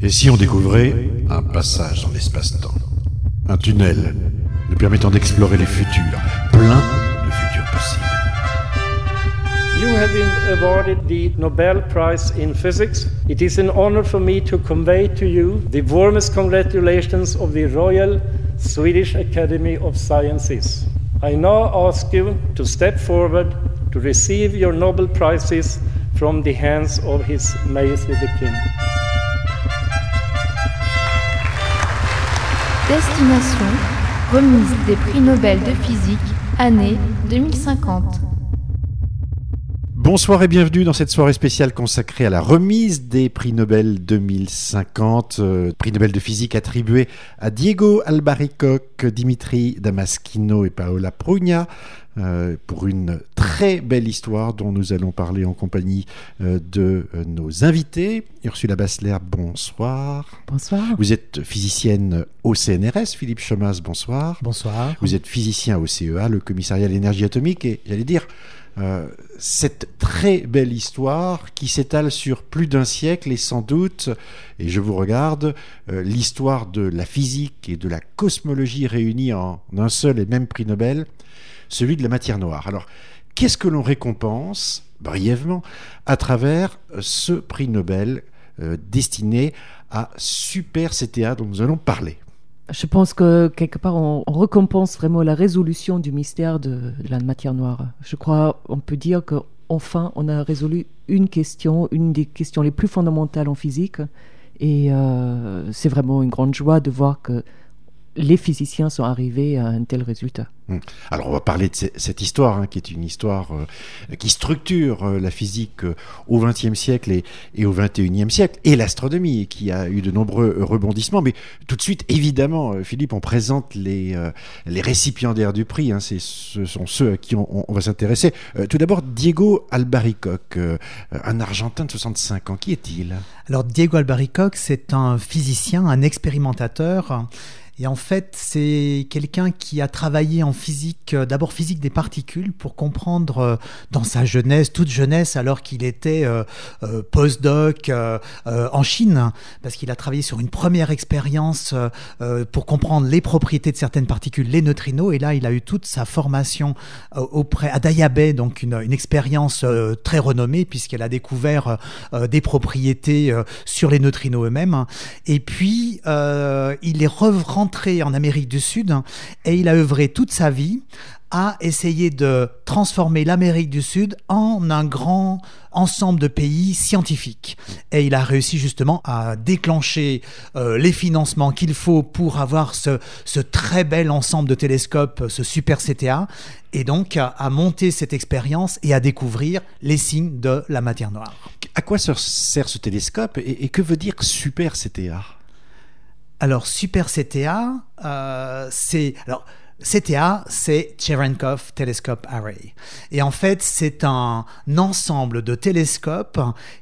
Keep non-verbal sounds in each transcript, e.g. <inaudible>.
Et si on découvrait un passage dans l'espace-temps Un tunnel nous permettant d'explorer les futurs, plein de futurs possibles. You have been awarded the Nobel Prize in Physics. It is an honor for me to convey to you the warmest congratulations of the Royal Swedish Academy of Sciences. I now ask you to step forward to receive your Nobel Prizes from the hands of His Majesty the King. Destination remise des prix Nobel de physique, année 2050. Bonsoir et bienvenue dans cette soirée spéciale consacrée à la remise des prix Nobel 2050, euh, prix Nobel de physique attribué à Diego Albaricoque, Dimitri Damaschino et Paola Prugna. euh, pour une très belle histoire dont nous allons parler en compagnie euh, de euh, nos invités. Ursula Bassler, bonsoir. Bonsoir. Vous êtes physicienne au CNRS, Philippe Chomas, bonsoir. Bonsoir. Vous êtes physicien au CEA, le commissariat à l'énergie atomique, et j'allais dire, euh, cette très belle histoire qui s'étale sur plus d'un siècle et sans doute, et je vous regarde, euh, l'histoire de la physique et de la cosmologie réunies en un seul et même prix Nobel, celui de la matière noire. Alors, qu'est-ce que l'on récompense, brièvement, à travers ce prix Nobel euh, destiné à Super CTA dont nous allons parler? Je pense que quelque part, on, récompense vraiment la résolution du mystère de, de la matière noire. Je crois, on peut dire que enfin, on a résolu une question, une des questions les plus fondamentales en physique. Et euh, c'est vraiment une grande joie de voir que les physiciens sont arrivés à un tel résultat. Hum. Alors on va parler de ce- cette histoire, hein, qui est une histoire euh, qui structure euh, la physique euh, au XXe siècle et, et au XXIe siècle, et l'astronomie, qui a eu de nombreux rebondissements. Mais tout de suite, évidemment, Philippe, on présente les, euh, les récipiendaires du prix. hein, c'est, ce sont ceux à qui on, on- on va s'intéresser. Euh, tout d'abord, Diego Albaricoque, euh, un Argentin de 65 ans. Qui est-il? Alors Diego Albaricoque, c'est un physicien, un expérimentateur. Et en fait, c'est quelqu'un qui a travaillé en physique, euh, d'abord physique des particules, pour comprendre euh, dans sa jeunesse, toute jeunesse, alors qu'il était euh, postdoc en Chine, parce qu'il a travaillé sur une première expérience pour comprendre les propriétés de certaines particules, les neutrinos. Et là, il a eu toute sa formation auprès à Dayabé, donc une, expérience très renommée, puisqu'elle a découvert des propriétés sur les neutrinos eux-mêmes. Et puis, il est re- en Amérique du Sud et il a œuvré toute sa vie à essayer de transformer l'Amérique du Sud en un grand ensemble de pays scientifiques. Et il a réussi justement à déclencher euh, les financements qu'il faut pour avoir ce, très bel ensemble de télescopes, ce super CTA, et donc à, monter cette expérience et à découvrir les signes de la matière noire. À quoi se sert ce télescope et que veut dire Super CTA Alors, Super CTA, euh, c'est. Alors, CTA, c'est Cherenkov Telescope Array. Et en fait, c'est un ensemble de télescopes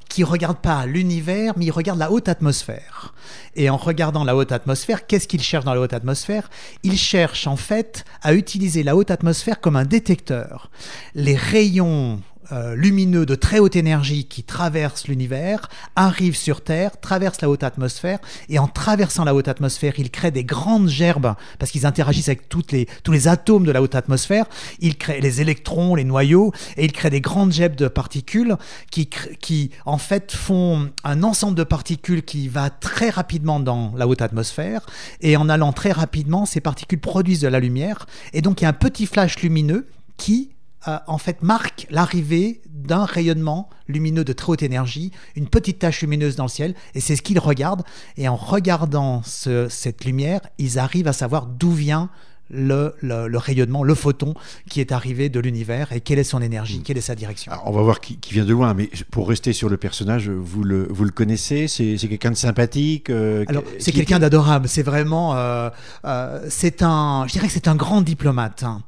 qui regardent pas l'univers, mais ils regardent la haute atmosphère. Et en regardant la haute atmosphère, qu'est-ce qu'ils cherchent dans la haute atmosphère? Ils cherchent en fait à utiliser la haute atmosphère comme un détecteur. Les rayons euh, lumineux de très haute énergie qui traversent l'univers arrivent sur Terre, traversent la haute atmosphère, et en traversant la haute atmosphère, ils créent des grandes gerbes, parce qu'ils interagissent avec toutes les, tous les atomes de la haute atmosphère, ils créent les électrons, les noyaux, et ils créent des grandes gerbes de particules qui, qui en fait font un ensemble de particules qui va très rapidement dans la haute atmosphère, et en allant très rapidement, ces particules produisent de la lumière, et donc il y a un petit flash lumineux qui euh, en fait marque l'arrivée d'un rayonnement lumineux de très haute énergie, une petite tache lumineuse dans le ciel, et c'est ce qu'ils regardent. Et en regardant ce- cette lumière, ils arrivent à savoir d'où vient le, le- le rayonnement, le photon qui est arrivé de l'univers et quelle est son énergie, quelle est sa direction. Alors, on va voir qui, qui vient de loin, mais pour rester sur le personnage, vous le, vous le connaissez? C'est quelqu'un de sympathique euh, Alors, c'est quelqu'un d'adorable. C'est vraiment, euh, euh, c'est un, je dirais que c'est un grand diplomate. hein.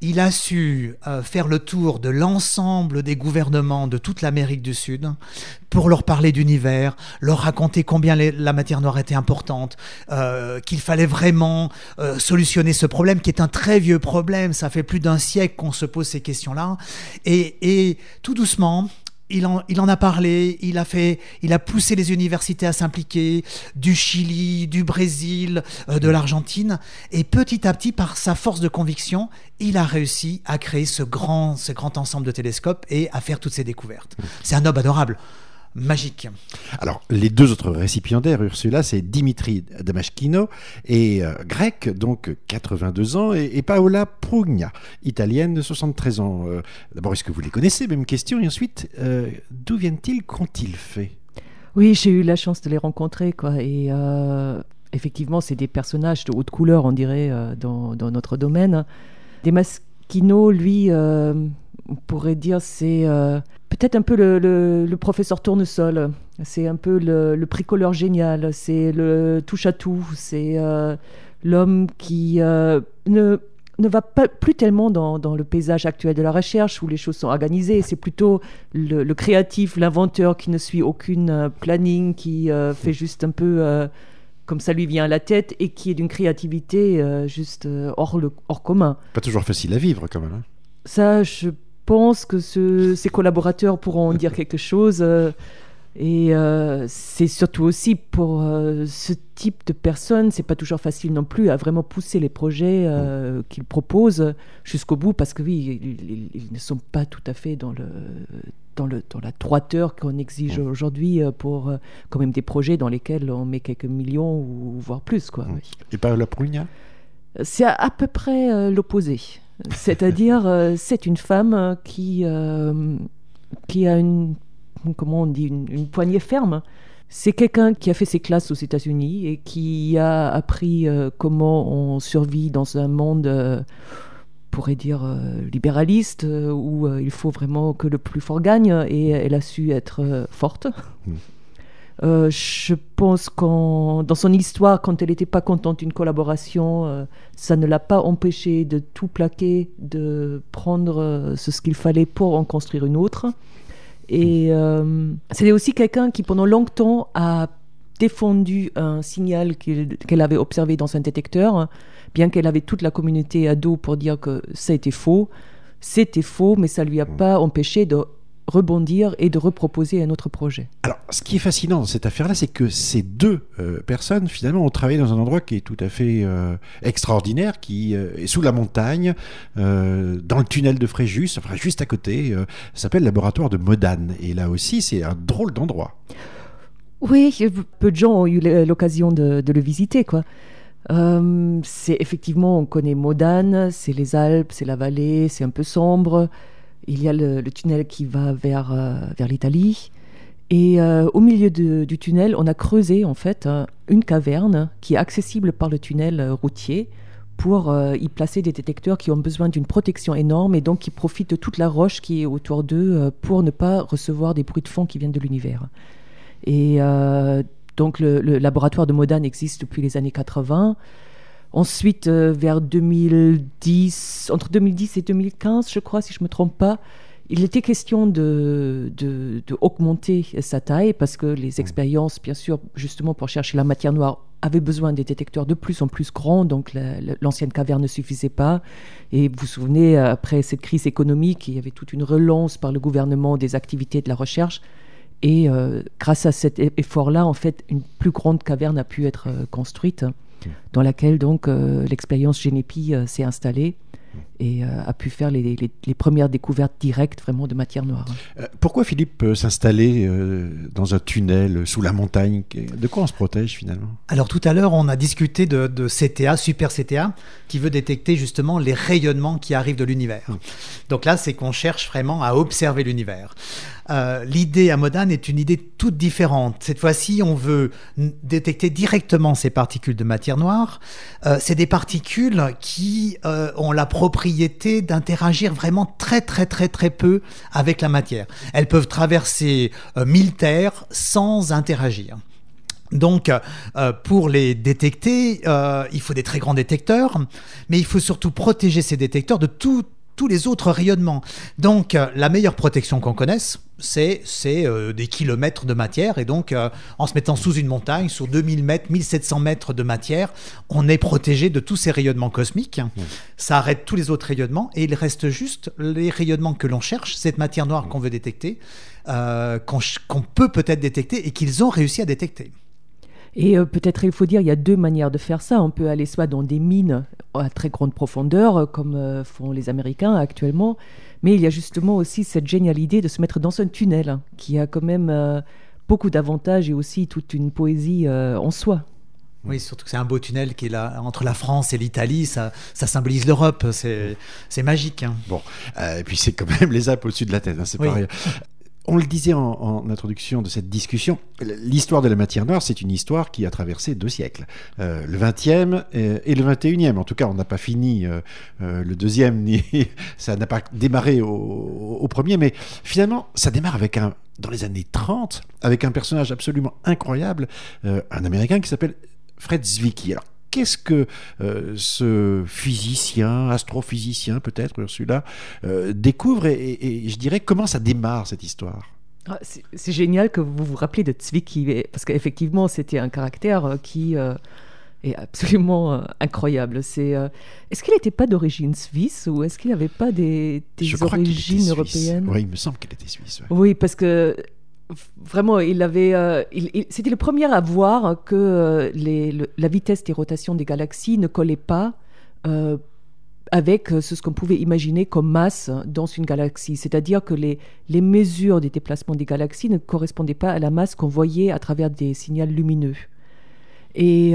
Il a su euh, faire le tour de l'ensemble des gouvernements de toute l'Amérique du Sud pour leur parler d'univers, leur raconter combien la matière noire était importante, euh, qu'il fallait vraiment euh, solutionner ce problème qui est un très vieux problème. Ça fait plus d'un siècle qu'on se pose ces questions-là. Et tout doucement, il en, il en a parlé, il a fait, il a poussé les universités à s'impliquer, du Chili, du Brésil, euh, de l'Argentine, et petit à petit, par sa force de conviction, il a réussi à créer ce grand, ce grand ensemble de télescopes et à faire toutes ces découvertes. C'est un homme adorable magique. Alors, les deux autres récipiendaires, Ursula, c'est Dimitri Damashkino et euh, grec, donc 82 ans, et, Paola Prugna, italienne de 73 ans. Euh, d'abord, est-ce que vous les connaissez? Même question. Et ensuite, euh, d'où viennent-ils? Qu'ont-ils fait? Oui, j'ai eu la chance de les rencontrer, quoi. Et effectivement, c'est des personnages de haute couleur, on dirait, dans, dans, notre domaine. Damashkino, lui, on pourrait dire, c'est peut-être un peu le, professeur Tournesol. C'est un peu le, le bricoleur génial. C'est le touche à tout. C'est euh, l'homme qui euh, ne ne va pas plus tellement dans, dans, le paysage actuel de la recherche où les choses sont organisées. C'est plutôt le, créatif, l'inventeur qui ne suit aucune euh, planning, qui fait juste un peu comme ça lui vient à la tête et qui est d'une créativité juste hors, le, hors commun. Pas toujours facile à vivre quand même. Hein. Ça, je pense que ses collaborateurs pourront en dire <laughs> quelque chose. Euh, et euh, c'est surtout aussi pour euh, ce type de personnes, c'est pas toujours facile non plus à vraiment pousser les projets mm. qu'ils proposent jusqu'au bout parce que oui, ils, ne sont pas tout à fait dans le dans, le, dans la droiteur qu'on exige mm. aujourd'hui pour quand même des projets dans lesquels on met quelques millions ou voire plus quoi. Mm. Et pas la Prugna? C'est à, peu près l'opposé. C'est-à-dire, euh, c'est une femme qui, euh, qui a une, comment on dit, une, poignée ferme. C'est quelqu'un qui a fait ses classes aux États-Unis et qui a appris euh, comment on survit dans un monde, on pourrait dire, libéraliste, où il faut vraiment que le plus fort gagne, et elle a su être forte. Hmm. Euh, je pense que dans son histoire, quand elle n'était pas contente d'une collaboration, euh, ça ne l'a pas empêché de tout plaquer, de prendre euh, ce qu'il fallait pour en construire une autre. Et c'est aussi quelqu'un qui, pendant longtemps, a défendu un signal qu'elle avait observé dans un détecteur, bien qu'elle avait toute la communauté à dos pour dire que ça était faux. C'était faux, mais ça ne lui a pas empêché de rebondir et de reproposer un autre projet. Alors, ce qui est fascinant dans cette affaire-là, c'est que ces deux euh, personnes, finalement, ont travaillé dans un endroit qui est tout à fait euh, extraordinaire, qui euh, est sous la montagne, dans le tunnel de Fréjus, enfin juste à côté, s'appelle le laboratoire de Modane. Et là aussi, c'est un drôle d'endroit. Oui, peu de gens ont eu l'occasion de, de, le visiter, quoi. c'est effectivement, on connaît Modane, c'est les Alpes, c'est la vallée, c'est un peu sombre. Il y a le, tunnel qui va vers, euh, vers l'Italie. Et euh, au milieu du tunnel, on a creusé en fait une caverne qui est accessible par le tunnel euh, routier pour y placer des détecteurs qui ont besoin d'une protection énorme et donc qui profitent de toute la roche qui est autour d'eux pour ne pas recevoir des bruits de fond qui viennent de l'univers. Et donc le, le, laboratoire de Modane existe depuis les années 80. Ensuite, euh, vers 2010, entre 2010 et 2015, je crois, si je ne me trompe pas, il était question de, de, augmenter sa taille parce que les expériences, bien sûr, justement pour chercher la matière noire, avaient besoin des détecteurs de plus en plus grands, donc l'ancienne caverne ne suffisait pas. Et vous vous souvenez, après cette crise économique, il y avait toute une relance par le gouvernement des activités de la recherche. Et euh, grâce à cet effort-là, en fait, une plus grande caverne a pu être euh, construite dans laquelle donc euh, l'expérience Genepi euh, s'est installée et euh, a pu faire les, premières découvertes directes vraiment de matière noire. pourquoi Philippe s'installer dans un tunnel sous la montagne? De quoi on se protège finalement? Alors tout à l'heure, on a discuté de, CTA, Super CTA, qui veut détecter justement les rayonnements qui arrivent de l'univers. Donc là, c'est qu'on cherche vraiment à observer l'univers. Euh, l'idée à Modane est une idée toute différente. Cette fois-ci, on veut détecter directement ces particules de matière noire. Euh, c'est des particules qui euh, ont la propriété d'interagir vraiment très très très très peu avec la matière. Elles peuvent traverser mille terres sans interagir. Donc, pour les détecter, il faut des très grands détecteurs, mais il faut surtout protéger ces détecteurs de tout tous les autres rayonnements. Donc euh, la meilleure protection qu'on connaisse, c'est euh, des kilomètres de matière. Et donc euh, en se mettant sous une montagne, sur 2000 mètres, 1700 mètres de matière, on est protégé de tous ces rayonnements cosmiques. Mmh. Ça arrête tous les autres rayonnements et il reste juste les rayonnements que l'on cherche, cette matière noire qu'on veut détecter. euh, qu'on qu'on peut peut-être détecter et qu'ils ont réussi à détecter. Et euh, peut-être il faut dire, il y a deux manières de faire ça. On peut aller soit dans des mines à très grande profondeur, euh, comme euh, font les Américains actuellement, mais il y a justement aussi cette géniale idée de se mettre dans un tunnel, hein, qui a quand même euh, beaucoup d'avantages et aussi toute une poésie euh, en soi. Oui, surtout que c'est un beau tunnel qui est là entre la France et l'Italie, ça, ça symbolise l'Europe, c'est c'est magique. hein. Bon, euh, et puis c'est quand même les Alpes au-dessus de la tête, hein, c'est Oui. pas rien. On le disait en, introduction de cette discussion, l'histoire de la matière noire, c'est une histoire qui a traversé deux siècles, Euh, le 20e et, le 21e. En tout cas, on n'a pas fini euh, euh, le deuxième, ni <laughs> ça n'a pas démarré au, premier, mais finalement, ça démarre avec un, dans les années 30, avec un personnage absolument incroyable, un Américain qui s'appelle Fred Zwicky. Qu'est-ce que euh, ce physicien, astrophysicien peut-être, Ursula, euh, découvre et, et- et je dirais comment ça démarre cette histoire? Ah, C'est génial que vous vous rappelez de Zwicky, parce qu'effectivement, c'était un caractère euh, qui euh, est absolument incroyable. C'est, est-ce qu'il n'était pas d'origine suisse ou est-ce qu'il n'avait pas des, des origines européennes? Oui, il me semble qu'il était suisse. ouais. Oui, parce que vraiment, il avait, euh, c'était le premier à voir que euh, la vitesse des rotations des galaxies ne collait pas euh, avec ce, qu'on pouvait imaginer comme masse dans une galaxie. C'est-à-dire que les, mesures des déplacements des galaxies ne correspondaient pas à la masse qu'on voyait à travers des signaux lumineux. Et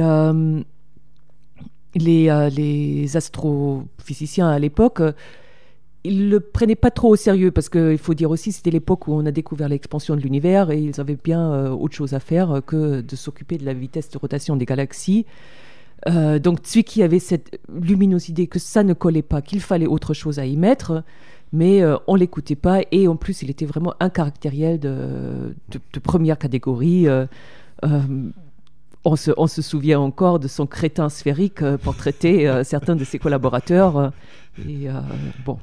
les, astrophysiciens à l'époque ils le prenaient pas trop au sérieux parce qu'il faut dire aussi c'était l'époque où on a découvert l'expansion de l'univers et ils avaient bien euh, autre chose à faire euh, que de s'occuper de la vitesse de rotation des galaxies. Euh, donc Zwicky avait cette lumineuse idée que ça ne collait pas, qu'il fallait autre chose à y mettre, mais euh, on l'écoutait pas et en plus il était vraiment un caractériel de, première catégorie. euh, on se, souvient encore de son crétin sphérique pour traiter certains de ses collaborateurs. Euh, et euh, bon,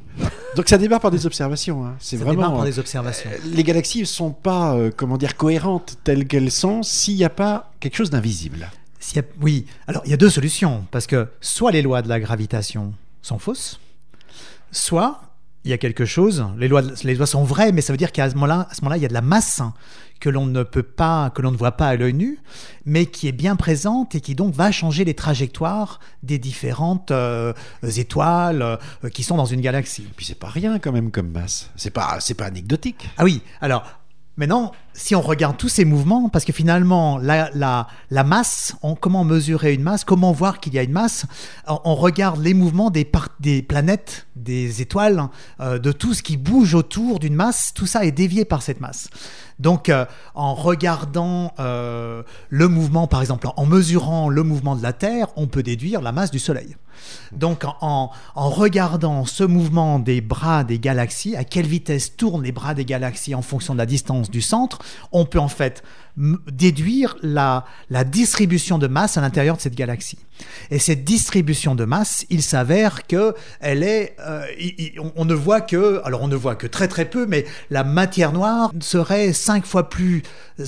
Donc ça démarre par des observations. hein. C'est Ça vraiment. démarre par euh, des observations. les galaxies ne sont pas, euh, comment dire, cohérentes telles qu'elles sont s'il n'y a pas quelque chose d'invisible. Oui, alors il y a deux solutions, parce que soit les lois de la gravitation sont fausses, soit il y a quelque chose, les lois, les lois sont vraies, mais ça veut dire qu'à ce moment-là, à ce moment-là, il y a de la masse que l'on ne peut pas, que l'on ne voit pas à l'œil nu, mais qui est bien présente et qui donc va changer les trajectoires des différentes euh, étoiles euh, qui sont dans une galaxie. Puis c'est pas rien quand même comme masse. C'est pas, c'est pas anecdotique. Ah oui, alors maintenant, si on regarde tous ces mouvements, parce que finalement, la, masse, on, comment mesurer une masse, comment voir qu'il y a une masse, on, regarde les mouvements des planètes, des étoiles, euh, de tout ce qui bouge autour d'une masse, tout ça est dévié par cette masse. Donc, euh, en regardant euh, le mouvement, par exemple, en mesurant le mouvement de la Terre, on peut déduire la masse du Soleil. Donc, en, regardant ce mouvement des bras des galaxies, à quelle vitesse tournent les bras des galaxies en fonction de la distance du centre, on peut en fait déduire la, la distribution de masse à l'intérieur de cette galaxie. Et cette distribution de masse, il s'avère que elle est, euh, il- il- on, ne voit que, alors on ne voit que très très peu, mais la matière noire serait cinq fois plus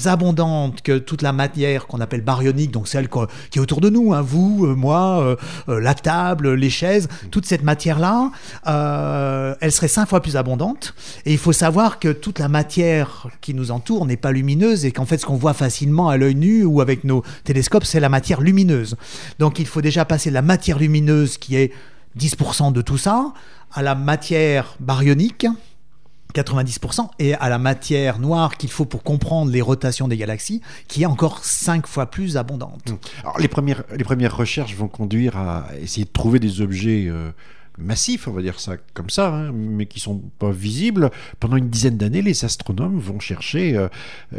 abondante que toute la matière qu'on appelle baryonique, donc celle qui est autour de nous, hein, vous, euh, moi, euh, euh, la table, les chaises, toute cette matière-là, euh, elle serait cinq fois plus abondante. Et il faut savoir que toute la matière qui nous entoure n'est pas lumineuse et qu'en fait, ce qu'on voit facilement à l'œil nu ou avec nos télescopes, c'est la matière lumineuse. Donc, il faut déjà passer de la matière lumineuse qui est 10% de tout ça à la matière baryonique. 90% et à la matière noire qu'il faut pour comprendre les rotations des galaxies, qui est encore 5 fois plus abondante. Alors, les, premières, les premières recherches vont conduire à essayer de trouver des objets euh, massifs, on va dire ça comme ça, hein, mais qui sont pas visibles. Pendant une dizaine d'années, les astronomes vont chercher euh,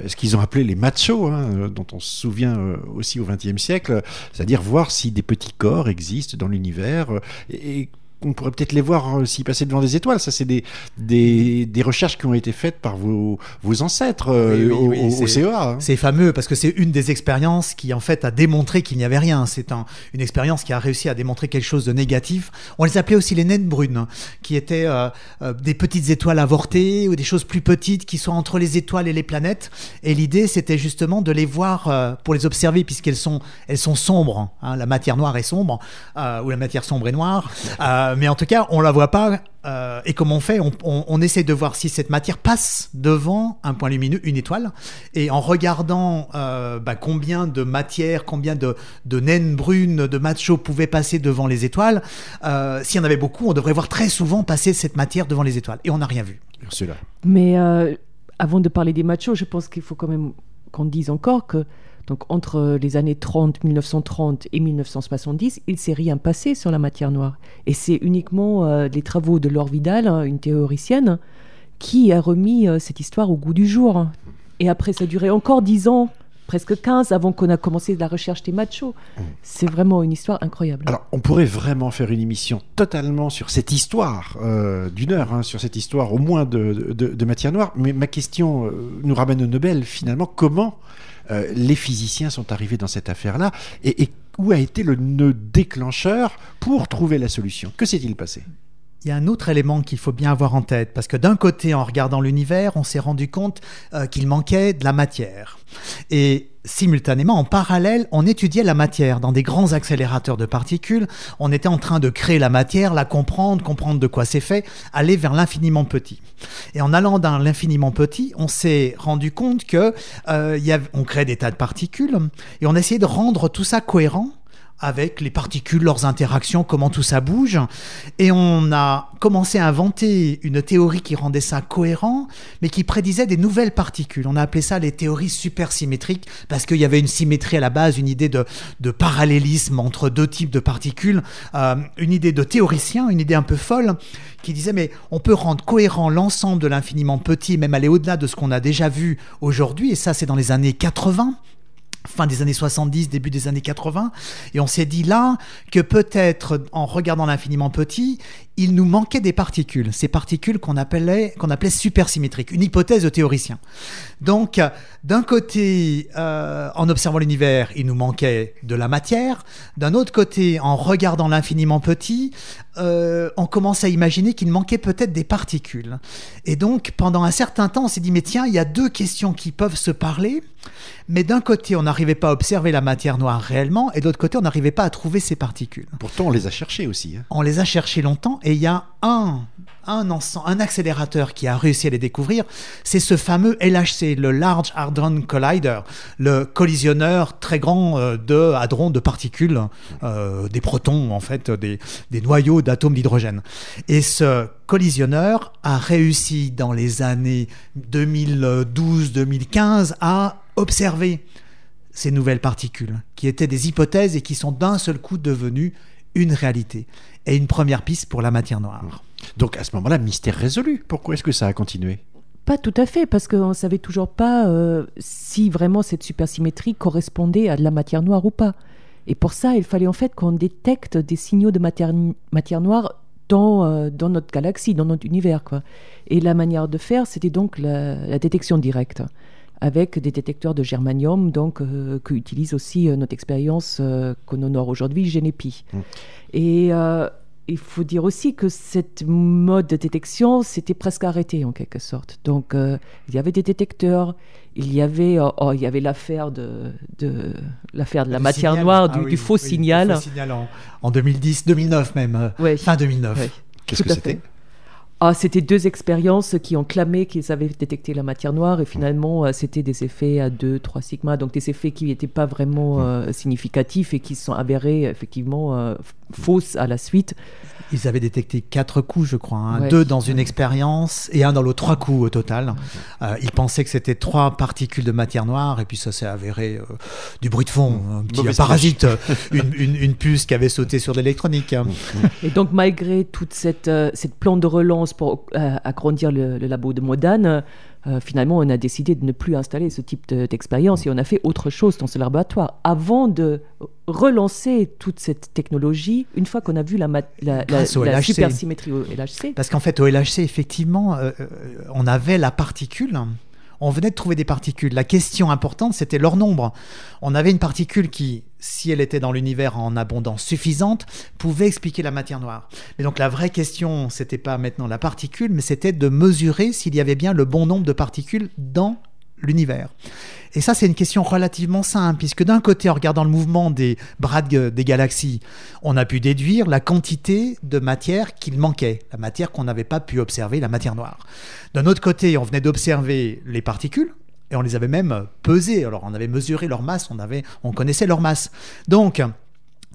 ce qu'ils ont appelé les machos, hein, dont on se souvient euh, aussi au XXe siècle, c'est-à-dire voir si des petits corps existent dans l'univers euh, et on pourrait peut-être les voir euh, s'ils passaient devant des étoiles. Ça, c'est des, des, des recherches qui ont été faites par vos, vos ancêtres euh, Oui, oui, au, oui, CEA. hein. C'est fameux parce que c'est une des expériences qui en fait a démontré qu'il n'y avait rien. C'est un- une expérience qui a réussi à démontrer quelque chose de négatif. On les appelait aussi les naines brunes, qui étaient euh, euh, des petites étoiles avortées ou des choses plus petites qui sont entre les étoiles et les planètes. Et l'idée c'était justement de les voir euh, pour les observer puisqu'elles sont elles sont sombres. hein. La matière noire est sombre ou la matière sombre est noire. Euh, mais en tout cas on la voit pas euh, et comment on fait on, on- on essaie de voir si cette matière passe devant un point lumineux, une étoile. Et en regardant euh, bah, combien de matière, combien de, de naines brunes, de machos pouvaient passer devant les étoiles, euh, s'il y en avait beaucoup, on devrait voir très souvent passer cette matière devant les étoiles. Et on n'a rien vu. Ursula. Mais euh, avant de parler des machos, je pense qu'il faut quand même qu'on dise encore que donc entre les années 30, 1930 et 1970, il s'est rien passé sur la matière noire. Et c'est uniquement euh, les travaux de Laure Vidal, hein, une théoricienne, qui a remis euh, cette histoire au goût du jour. Et après, ça a duré encore 10 ans, presque 15, avant qu'on a commencé la recherche des machos. C'est vraiment une histoire incroyable. Alors, on pourrait vraiment faire une émission totalement sur cette histoire euh, d'une heure, hein, sur cette histoire au moins de, de, de matière noire. Mais ma question euh, nous ramène au Nobel, finalement. Comment euh, les physiciens sont arrivés dans cette affaire-là et, et où a été le nœud déclencheur pour trouver la solution? Que s'est-il passé? Il y a un autre élément qu'il faut bien avoir en tête, parce que d'un côté, en regardant l'univers, on s'est rendu compte euh, qu'il manquait de la matière. Et simultanément, en parallèle, on étudiait la matière dans des grands accélérateurs de particules. On était en train de créer la matière, la comprendre, comprendre de quoi c'est fait, aller vers l'infiniment petit. Et en allant dans l'infiniment petit, on s'est rendu compte que euh, on crée des tas de particules et on essayait de rendre tout ça cohérent avec les particules, leurs interactions, comment tout ça bouge. Et on a commencé à inventer une théorie qui rendait ça cohérent, mais qui prédisait des nouvelles particules. On a appelé ça les théories supersymétriques, parce qu'il y avait une symétrie à la base, une idée de, de parallélisme entre deux types de particules, euh, une idée de théoricien, une idée un peu folle, qui disait mais on peut rendre cohérent l'ensemble de l'infiniment petit, même aller au-delà de ce qu'on a déjà vu aujourd'hui, et ça c'est dans les années 80 fin des années 70, début des années 80, et on s'est dit là que peut-être en regardant l'infiniment petit, il nous manquait des particules, ces particules qu'on appelait, qu'on appelait supersymétriques, une hypothèse de théoricien. Donc, d'un côté, euh, en observant l'univers, il nous manquait de la matière, d'un autre côté, en regardant l'infiniment petit, euh, on commence à imaginer qu'il manquait peut-être des particules. Et donc, pendant un certain temps, on s'est dit, mais tiens, il y a deux questions qui peuvent se parler, mais d'un côté, on n'arrivait pas à observer la matière noire réellement, et de l'autre côté, on n'arrivait pas à trouver ces particules. Pourtant, on les a cherchés aussi. hein. On les a cherchés longtemps, et il y a un, un accélérateur qui a réussi à les découvrir, c'est ce fameux LHC, le Large Hadron Collider, le collisionneur très grand euh, de hadrons, de particules, euh, des protons, en fait, des, des noyaux d'atomes d'hydrogène. Et ce collisionneur a réussi dans les années 2012-2015 à observer ces nouvelles particules, qui étaient des hypothèses et qui sont d'un seul coup devenues une réalité. Et une première piste pour la matière noire. Donc, à ce moment-là, mystère résolu. Pourquoi est-ce que ça a continué? Pas tout à fait, parce qu'on ne savait toujours pas euh, si vraiment cette supersymétrie correspondait à de la matière noire ou pas. Et pour ça, il fallait en fait qu'on détecte des signaux de matière, matière noire dans, euh, dans notre galaxie, dans notre univers. Quoi. Et la manière de faire, c'était donc la, la détection directe, avec des détecteurs de germanium, donc euh, qu'utilise aussi euh, notre expérience euh, qu'on honore aujourd'hui, Genepi. Mm. Et euh, il faut dire aussi que cette mode de détection s'était presque arrêté en quelque sorte. Donc euh, il y avait des détecteurs, il y avait, oh, il y avait l'affaire de, de l'affaire de la Du matière signal. noire, Ah du, oui, du faux oui, signal. du faux signal en, en 2010, 2009 même, Ouais. fin 2009. Ouais. Qu'est-ce que c'était Ah, c'était deux expériences qui ont clamé qu'ils avaient détecté la matière noire et finalement euh, c'était des effets à 2, 3 sigma, donc des effets qui n'étaient pas vraiment euh, significatifs et qui se sont avérés effectivement euh, fausses à la suite. Ils avaient détecté quatre coups, je crois, hein, Ouais. deux dans une expérience et un dans l'autre, trois coups au total. Euh, ils pensaient que c'était trois particules de matière noire et puis ça s'est avéré euh, du bruit de fond, un petit parasite, une, une- une puce qui avait sauté sur l'électronique. Et donc, malgré toute cette, euh, cette plan de relance pour euh, agrandir le, le labo de Modane, euh, finalement, on a décidé de ne plus installer ce type de- d'expérience et on a fait autre chose dans ce laboratoire avant de relancer toute cette technologie une fois qu'on a vu la, la, la- supersymétrie au LHC. Parce qu'en fait, au LHC, effectivement, euh, on avait la particule. On venait de trouver des particules. La question importante, c'était leur nombre. On avait une particule qui, si elle était dans l'univers en abondance suffisante, pouvait expliquer la matière noire. Mais donc la vraie question, c'était pas maintenant la particule, mais c'était de mesurer s'il y avait bien le bon nombre de particules dans l'univers Et ça, c'est une question relativement simple, puisque d'un côté, en regardant le mouvement des bras des galaxies, on a pu déduire la quantité de matière qu'il manquait, la matière qu'on n'avait pas pu observer, la matière noire. D'un autre côté, on venait d'observer les particules, et on les avait même pesées. Alors, on avait mesuré leur masse, on, avait, on connaissait leur masse. Donc,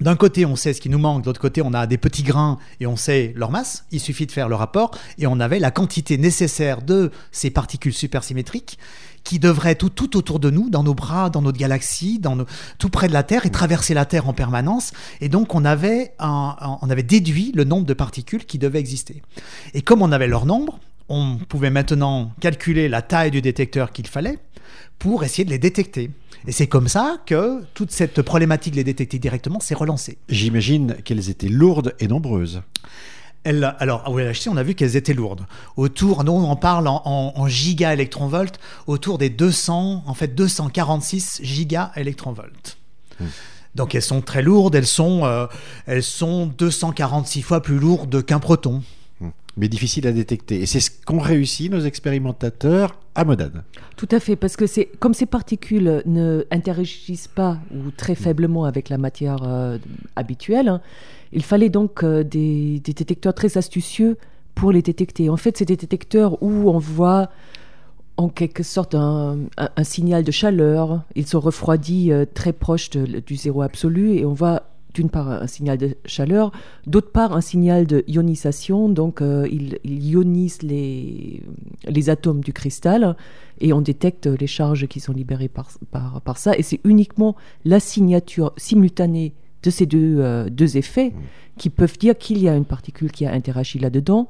d'un côté, on sait ce qui nous manque, de l'autre côté, on a des petits grains et on sait leur masse. Il suffit de faire le rapport et on avait la quantité nécessaire de ces particules supersymétriques qui devraient être tout, autour de nous, dans nos bras, dans notre galaxie, dans tout près de la Terre et traverser la Terre en permanence. Et donc, on avait, on avait déduit le nombre de particules qui devaient exister. Et comme on avait leur nombre, on pouvait maintenant calculer la taille du détecteur qu'il fallait pour essayer de les détecter. Et c'est comme ça que toute cette problématique de les détecter directement s'est relancée. J'imagine qu'elles étaient lourdes et nombreuses. Elle, alors, à OLHC, on a vu qu'elles étaient lourdes. Autour, nous, on parle en, en, giga électronvolts, autour des 200, en fait 246 giga électronvolts. Hmm. Donc elles sont très lourdes, elles sont, euh, elles sont 246 fois plus lourdes qu'un proton mais difficile à détecter. Et c'est ce qu'ont réussi nos expérimentateurs à Modane. Tout à fait, parce que c'est comme ces particules ne interagissent pas ou très faiblement avec la matière euh, habituelle, hein, il fallait donc euh, des, détecteurs très astucieux pour les détecter. En fait, c'est des détecteurs où on voit en quelque sorte un, signal de chaleur. Ils sont refroidis euh, très proches du zéro absolu et on voit d'une part un signal de chaleur, d'autre part un signal de ionisation, donc euh, il, ionise les, les atomes du cristal et on détecte les charges qui sont libérées par, par, par ça. Et c'est uniquement la signature simultanée de ces deux, euh, deux effets mmh. qui peuvent dire qu'il y a une particule qui a interagi là-dedans.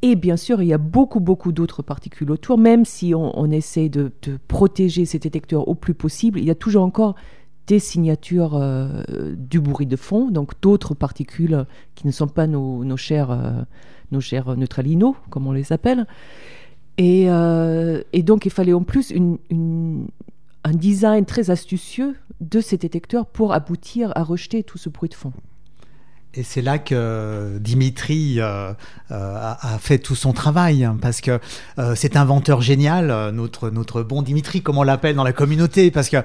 Et bien sûr, il y a beaucoup, beaucoup d'autres particules autour. Même si on, on essaie de, de, protéger ces détecteurs au plus possible, il y a toujours encore des signatures euh, du bruit de fond, donc d'autres particules qui ne sont pas nos, chers, euh, nos chers neutralinos, comme on les appelle. Et, euh, donc il fallait en plus un design très astucieux de ces détecteurs pour aboutir à rejeter tout ce bruit de fond. Et c'est là que Dimitri euh, euh, a, fait tout son travail, hein, parce que euh, cet inventeur génial, notre, notre bon Dimitri, comme on l'appelle dans la communauté, parce que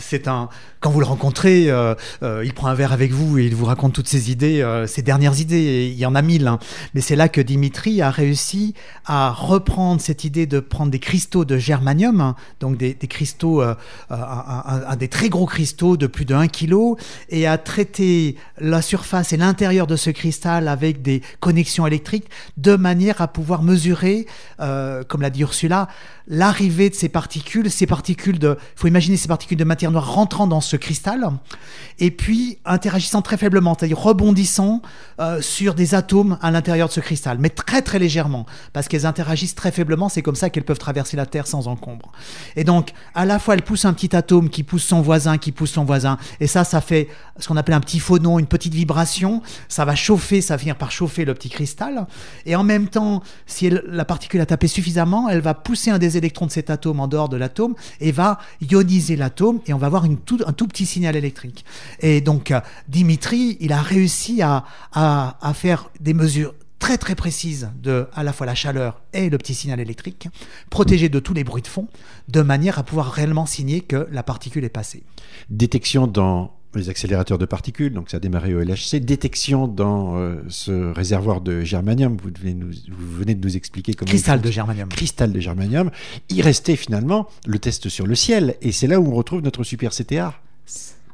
c'est un, quand vous le rencontrez, il prend un verre avec vous et il vous raconte toutes ses idées, ses dernières idées, il y en a mille. Hein. Mais c'est là que Dimitri a réussi à reprendre cette idée de prendre des cristaux de germanium, hein, donc des, des cristaux, un, un, des très gros cristaux de plus de 1 kg, et à traiter la surface et l'intérieur de ce cristal avec des connexions électriques de manière à pouvoir mesurer, euh, comme l'a dit Ursula, l'arrivée de ces particules, ces particules de, faut imaginer ces particules de matière noire rentrant dans ce cristal et puis interagissant très faiblement, c'est-à-dire rebondissant euh, sur des atomes à l'intérieur de ce cristal, mais très très légèrement, parce qu'elles interagissent très faiblement, c'est comme ça qu'elles peuvent traverser la Terre sans encombre. Et donc, à la fois, elles poussent un petit atome qui pousse son voisin, qui pousse son voisin, et ça, ça fait ce qu'on appelle un petit phonon, une petite vibration, ça va chauffer, ça va finir par chauffer le petit cristal, et en même temps, si la particule a tapé suffisamment, elle va pousser un des électrons de cet atome en dehors de l'atome et va ioniser l'atome et on va avoir une un tout petit signal électrique. Et donc euh, Dimitri, il a réussi à, faire des mesures très très précises de à la fois la chaleur et le petit signal électrique, protégé de tous les bruits de fond, de manière à pouvoir réellement signer que la particule est passée. Détection dans les accélérateurs de particules, donc ça a démarré au LHC, détection dans euh, ce réservoir de germanium, vous, venez de nous expliquer comment... Cristal de germanium. Cristal de germanium. Il restait finalement le test sur le ciel, et c'est là où on retrouve notre super CTA.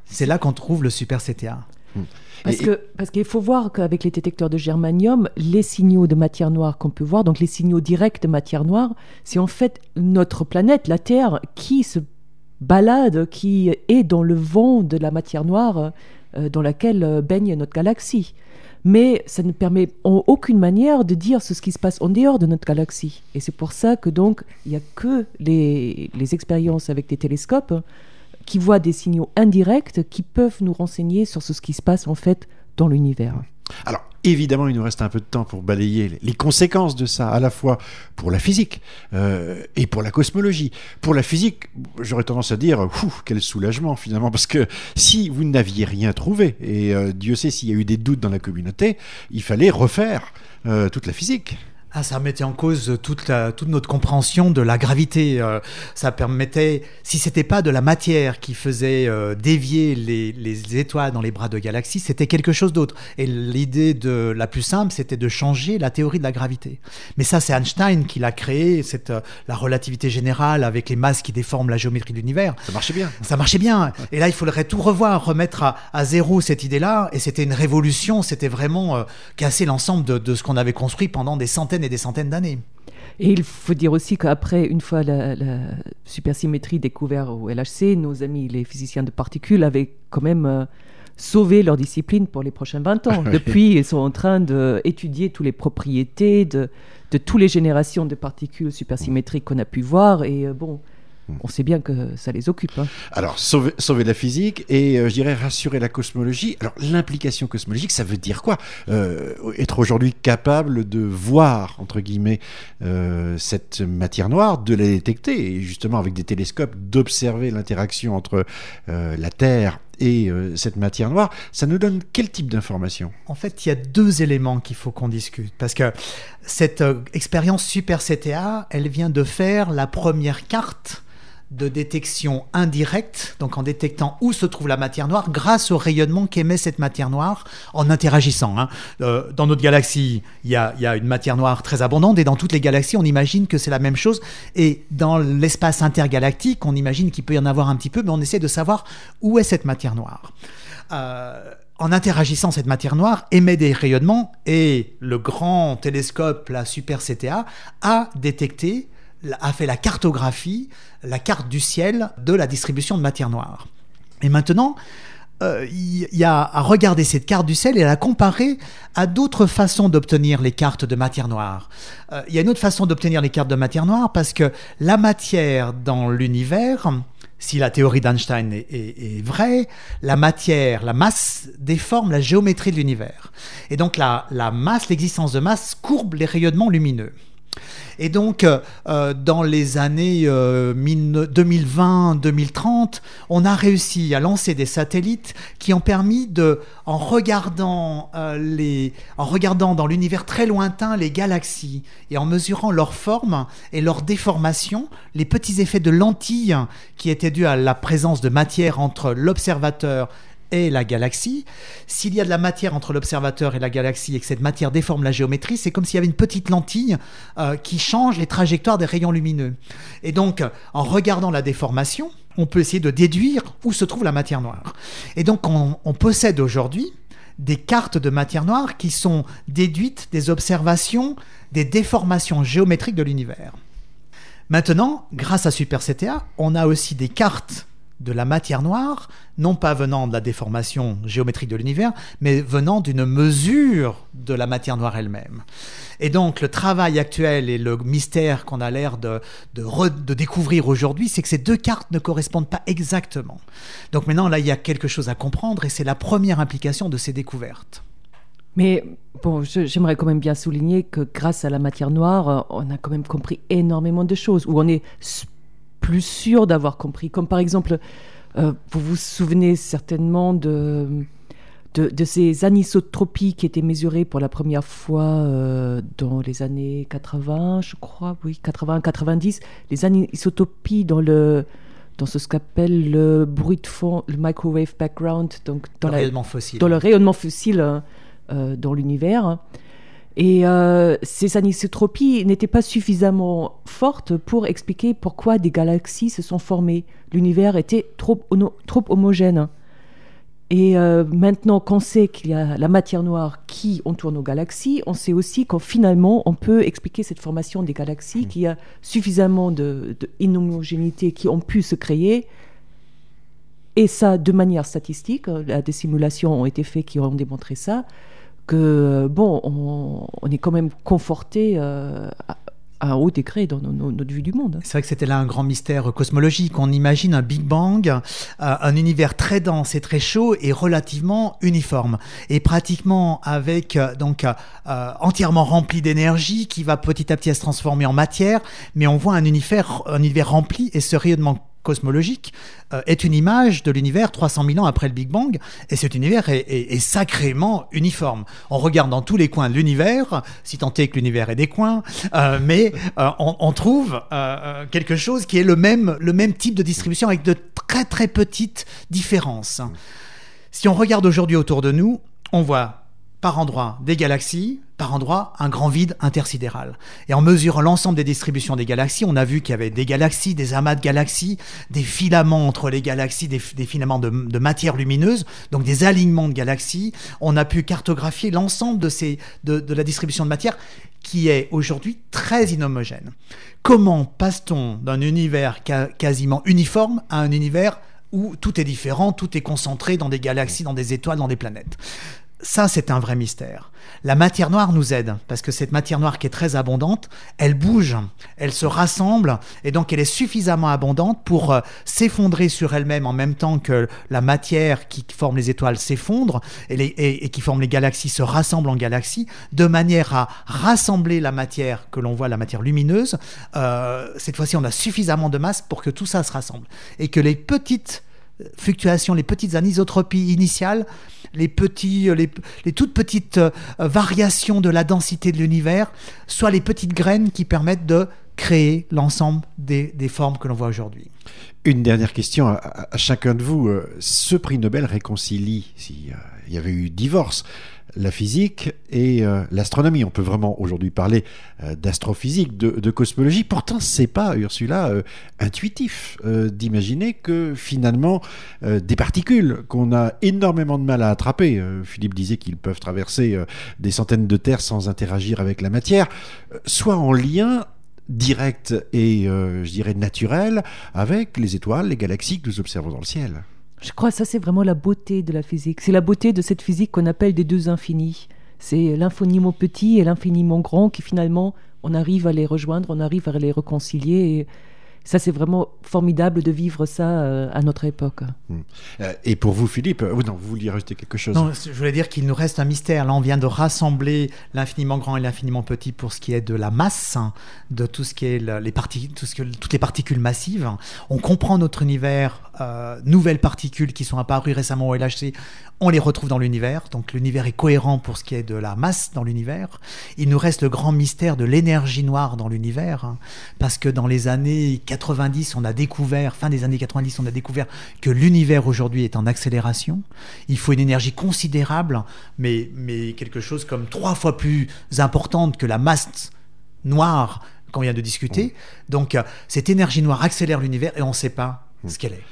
C'est là qu'on trouve le super CTA. Hmm. Parce, que, parce qu'il faut voir qu'avec les détecteurs de germanium, les signaux de matière noire qu'on peut voir, donc les signaux directs de matière noire, c'est en fait notre planète, la Terre, qui se balade qui est dans le vent de la matière noire euh, dans laquelle euh, baigne notre galaxie. Mais ça ne permet en aucune manière de dire ce qui se passe en dehors de notre galaxie. Et c'est pour ça que donc il n'y a que les, expériences avec des télescopes qui voient des signaux indirects qui peuvent nous renseigner sur ce qui se passe en fait dans l'univers. Alors, évidemment, il nous reste un peu de temps pour balayer les conséquences de ça, à la fois pour la physique euh, et pour la cosmologie. Pour la physique, j'aurais tendance à dire, quel soulagement finalement, parce que si vous n'aviez rien trouvé, et euh, Dieu sait s'il y a eu des doutes dans la communauté, il fallait refaire euh, toute la physique. Ah, ça mettait en cause toute, la, toute notre compréhension de la gravité. Euh, ça permettait, si c'était pas de la matière qui faisait euh, dévier les, les, étoiles dans les bras de galaxies, c'était quelque chose d'autre. Et l'idée de la plus simple, c'était de changer la théorie de la gravité. Mais ça, c'est Einstein qui l'a créé, cette, euh, la relativité générale avec les masses qui déforment la géométrie de l'univers. Ça marchait bien. Ça marchait bien. Et là, il faudrait tout revoir, remettre à, à zéro cette idée-là. Et c'était une révolution. C'était vraiment casser l'ensemble de, de ce qu'on avait construit pendant des centaines et des centaines d'années. Et il faut dire aussi qu'après, une fois la, supersymétrie découverte au LHC, nos amis les physiciens de particules avaient quand même euh, sauvé leur discipline pour les prochains 20 ans. <laughs> Depuis, ils sont en train d'étudier toutes les propriétés de, de toutes les générations de particules supersymétriques qu'on a pu voir. Et euh, bon, on sait bien que ça les occupe. Hein. Alors, sauver, sauver, la physique et, euh, je dirais, rassurer la cosmologie. Alors, l'implication cosmologique, ça veut dire quoi? Euh, Être aujourd'hui capable de voir, entre guillemets, euh, cette matière noire, de la détecter, et justement, avec des télescopes, d'observer l'interaction entre la Terre et cette matière noire, ça nous donne quel type d'information? En fait, il y a deux éléments qu'il faut qu'on discute. Parce que cette expérience Super CTA, elle vient de faire la première carte de détection indirecte, donc en détectant où se trouve la matière noire, grâce au rayonnement qu'émet cette matière noire en interagissant. Hein. Euh, dans notre galaxie, il y, a, une matière noire très abondante, et dans toutes les galaxies, on imagine que c'est la même chose. Et dans l'espace intergalactique, on imagine qu'il peut y en avoir un petit peu, mais on essaie de savoir où est cette matière noire. Euh, en interagissant, cette matière noire émet des rayonnements, et le grand télescope, la Super CTA, a détecté a fait la cartographie, la carte du ciel de la distribution de matière noire. Et maintenant, euh, il y a à regarder cette carte du ciel et à la comparer à d'autres façons d'obtenir les cartes de matière noire. Euh, il y a une autre façon d'obtenir les cartes de matière noire parce que la matière dans l'univers, si la théorie d'Einstein est, vraie, la matière, la masse déforme la géométrie de l'univers. Et donc la, la masse, l'existence de masse courbe les rayonnements lumineux. Et donc, euh, euh, dans les années 2020-2030, euh, on a réussi à lancer des satellites qui ont permis de, en regardant, les, en regardant dans l'univers très lointain les galaxies et en mesurant leur forme et leur déformation, les petits effets de lentilles qui étaient dus à la présence de matière entre l'observateur et la galaxie. S'il y a de la matière entre l'observateur et la galaxie et que cette matière déforme la géométrie, c'est comme s'il y avait une petite lentille euh, qui change les trajectoires des rayons lumineux. Et donc, en regardant la déformation, on peut essayer de déduire où se trouve la matière noire. Et donc, on, on possède aujourd'hui des cartes de matière noire qui sont déduites des observations des déformations géométriques de l'univers. Maintenant, grâce à Super CTA, on a aussi des cartes de la matière noire, non pas venant de la déformation géométrique de l'univers, mais venant d'une mesure de la matière noire elle-même. Et donc le travail actuel et le mystère qu'on a l'air de, de, découvrir aujourd'hui, c'est que ces deux cartes ne correspondent pas exactement. Donc maintenant, là, il y a quelque chose à comprendre et c'est la première implication de ces découvertes. Mais bon, j'aimerais quand même bien souligner que grâce à la matière noire, euh, on a quand même compris énormément de choses, où on est plus sûr d'avoir compris. Comme par exemple, euh, vous vous souvenez certainement de, de, ces anisotropies qui étaient mesurées pour la première fois euh, dans les années 80, je crois, oui, 80-90, les anisotropies dans le dans ce qu'appelle le bruit de fond, le microwave background, donc dans, le, rayonnement fossile. dans le rayonnement fossile hein, euh, dans l'univers. Et euh, ces anisotropies n'étaient pas suffisamment fortes pour expliquer pourquoi des galaxies se sont formées. L'univers était trop, trop homogène. Et euh, maintenant qu'on sait qu'il y a la matière noire qui entoure nos galaxies, on sait aussi qu'en finalement on peut expliquer cette formation des galaxies, mm. qu'il y a suffisamment de, de qui ont pu se créer, et ça de manière statistique. Des simulations ont été faites qui ont démontré ça que, bon, on, est quand même conforté euh, à, un haut degré dans notre vue du monde. C'est vrai que c'était là un grand mystère cosmologique. On imagine un Big Bang, euh, un univers très dense et très chaud et relativement uniforme, et pratiquement avec euh, donc entièrement rempli d'énergie qui va petit à petit se transformer en matière. Mais on voit un univers, un univers rempli et ce rayonnement cosmologique euh, est une image de l'univers 300 000 ans après le Big Bang, et cet univers est, sacrément uniforme. On regarde dans tous les coins de l'univers, si tant est que l'univers ait des coins, euh, mais euh, on, trouve quelque chose qui est le même, le même type de distribution avec de très très petites différences. Si on regarde aujourd'hui autour de nous, on voit par endroits des galaxies, par endroits un grand vide intersidéral. Et en mesurant l'ensemble des distributions des galaxies, on a vu qu'il y avait des galaxies, des amas de galaxies, des filaments entre les galaxies, des, filaments de, matière lumineuse, donc des alignements de galaxies. On a pu cartographier l'ensemble de, la distribution de matière qui est aujourd'hui très inhomogène. Comment passe-t-on d'un univers quasiment uniforme à un univers où tout est différent, tout est concentré dans des galaxies, dans des étoiles, dans des planètes? Ça, c'est un vrai mystère. La matière noire nous aide, parce que cette matière noire qui est très abondante, elle bouge, elle se rassemble, et donc elle est suffisamment abondante pour euh, s'effondrer sur elle-même en même temps que la matière qui forme les étoiles s'effondre, et, qui forme les galaxies se rassemble en galaxies, de manière à rassembler la matière que l'on voit, la matière lumineuse. Euh, cette fois-ci, on a suffisamment de masse pour que tout ça se rassemble. Et que les petites fluctuations, les petites anisotropies initiales, les, petits, euh, les, toutes petites euh, variations de la densité de l'univers, soient les petites graines qui permettent de créer l'ensemble des, des formes que l'on voit aujourd'hui. Une dernière question à chacun de vous. Euh, Ce prix Nobel réconcilie, s'il y avait eu divorce, la physique et euh, l'astronomie. On peut vraiment aujourd'hui parler euh, d'astrophysique, de, cosmologie. Pourtant, c'est pas, Ursula, euh, intuitif d'imaginer que finalement, des particules qu'on a énormément de mal à attraper, Philippe disait qu'ils peuvent traverser des centaines de terres sans interagir avec la matière, soient en lien direct et, je dirais, naturel avec les étoiles, les galaxies que nous observons dans le ciel. Je crois que ça, c'est vraiment la beauté de la physique. C'est la beauté de cette physique qu'on appelle des deux infinis. C'est l'infiniment petit et l'infiniment grand qui finalement, on arrive à les rejoindre, on arrive à les réconcilier. Ça, c'est vraiment formidable de vivre ça euh, à notre époque. Euh, et pour vous, Philippe, euh, non, vous vouliez rajouter quelque chose Non, je voulais dire qu'il nous reste un mystère. Là, on vient de rassembler l'infiniment grand et l'infiniment petit pour ce qui est de la masse, hein, de tout ce qui est le- les parti- tout ce que, toutes les particules massives. On comprend notre univers. euh, nouvelles particules qui sont apparues récemment au LHC, on les retrouve dans l'univers. Donc l'univers est cohérent pour ce qui est de la masse dans l'univers. Il nous reste le grand mystère de l'énergie noire dans l'univers, hein, parce que dans les années 90, on a découvert, fin des années 90, on a découvert que l'univers aujourd'hui est en accélération. Il faut une énergie considérable, mais, mais quelque chose comme trois fois plus importante que la masse noire qu'on vient de discuter. Donc euh, cette énergie noire accélère l'univers et on ne sait pas ce qu'elle est.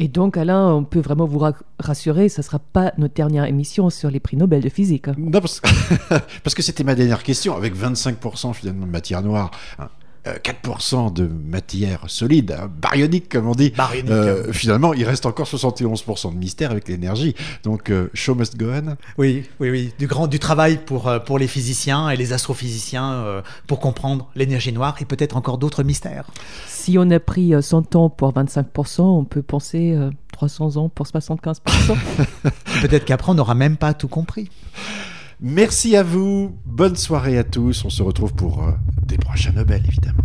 Et donc, Alain, on peut vraiment vous ra- rassurer, ça ne sera pas notre dernière émission sur les prix Nobel de physique. hein. Non, parce, <laughs> parce que c'était ma dernière question. Avec 25% finalement de matière noire, hein, 4% de matière solide, hein, baryonique comme on dit, Baryonique. euh, finalement il reste encore 71% de mystère avec l'énergie. Donc euh, show must go on. Oui, oui, oui. Du grand du travail pour, euh, pour les physiciens et les astrophysiciens euh, pour comprendre l'énergie noire et peut-être encore d'autres mystères. Si on a pris euh, 100 ans pour 25%, on peut penser euh, 300 ans pour 75%. <laughs> Peut-être qu'après on n'aura même pas tout compris. Merci à vous, bonne soirée à tous. On se retrouve pour euh, des prochains Nobel évidemment.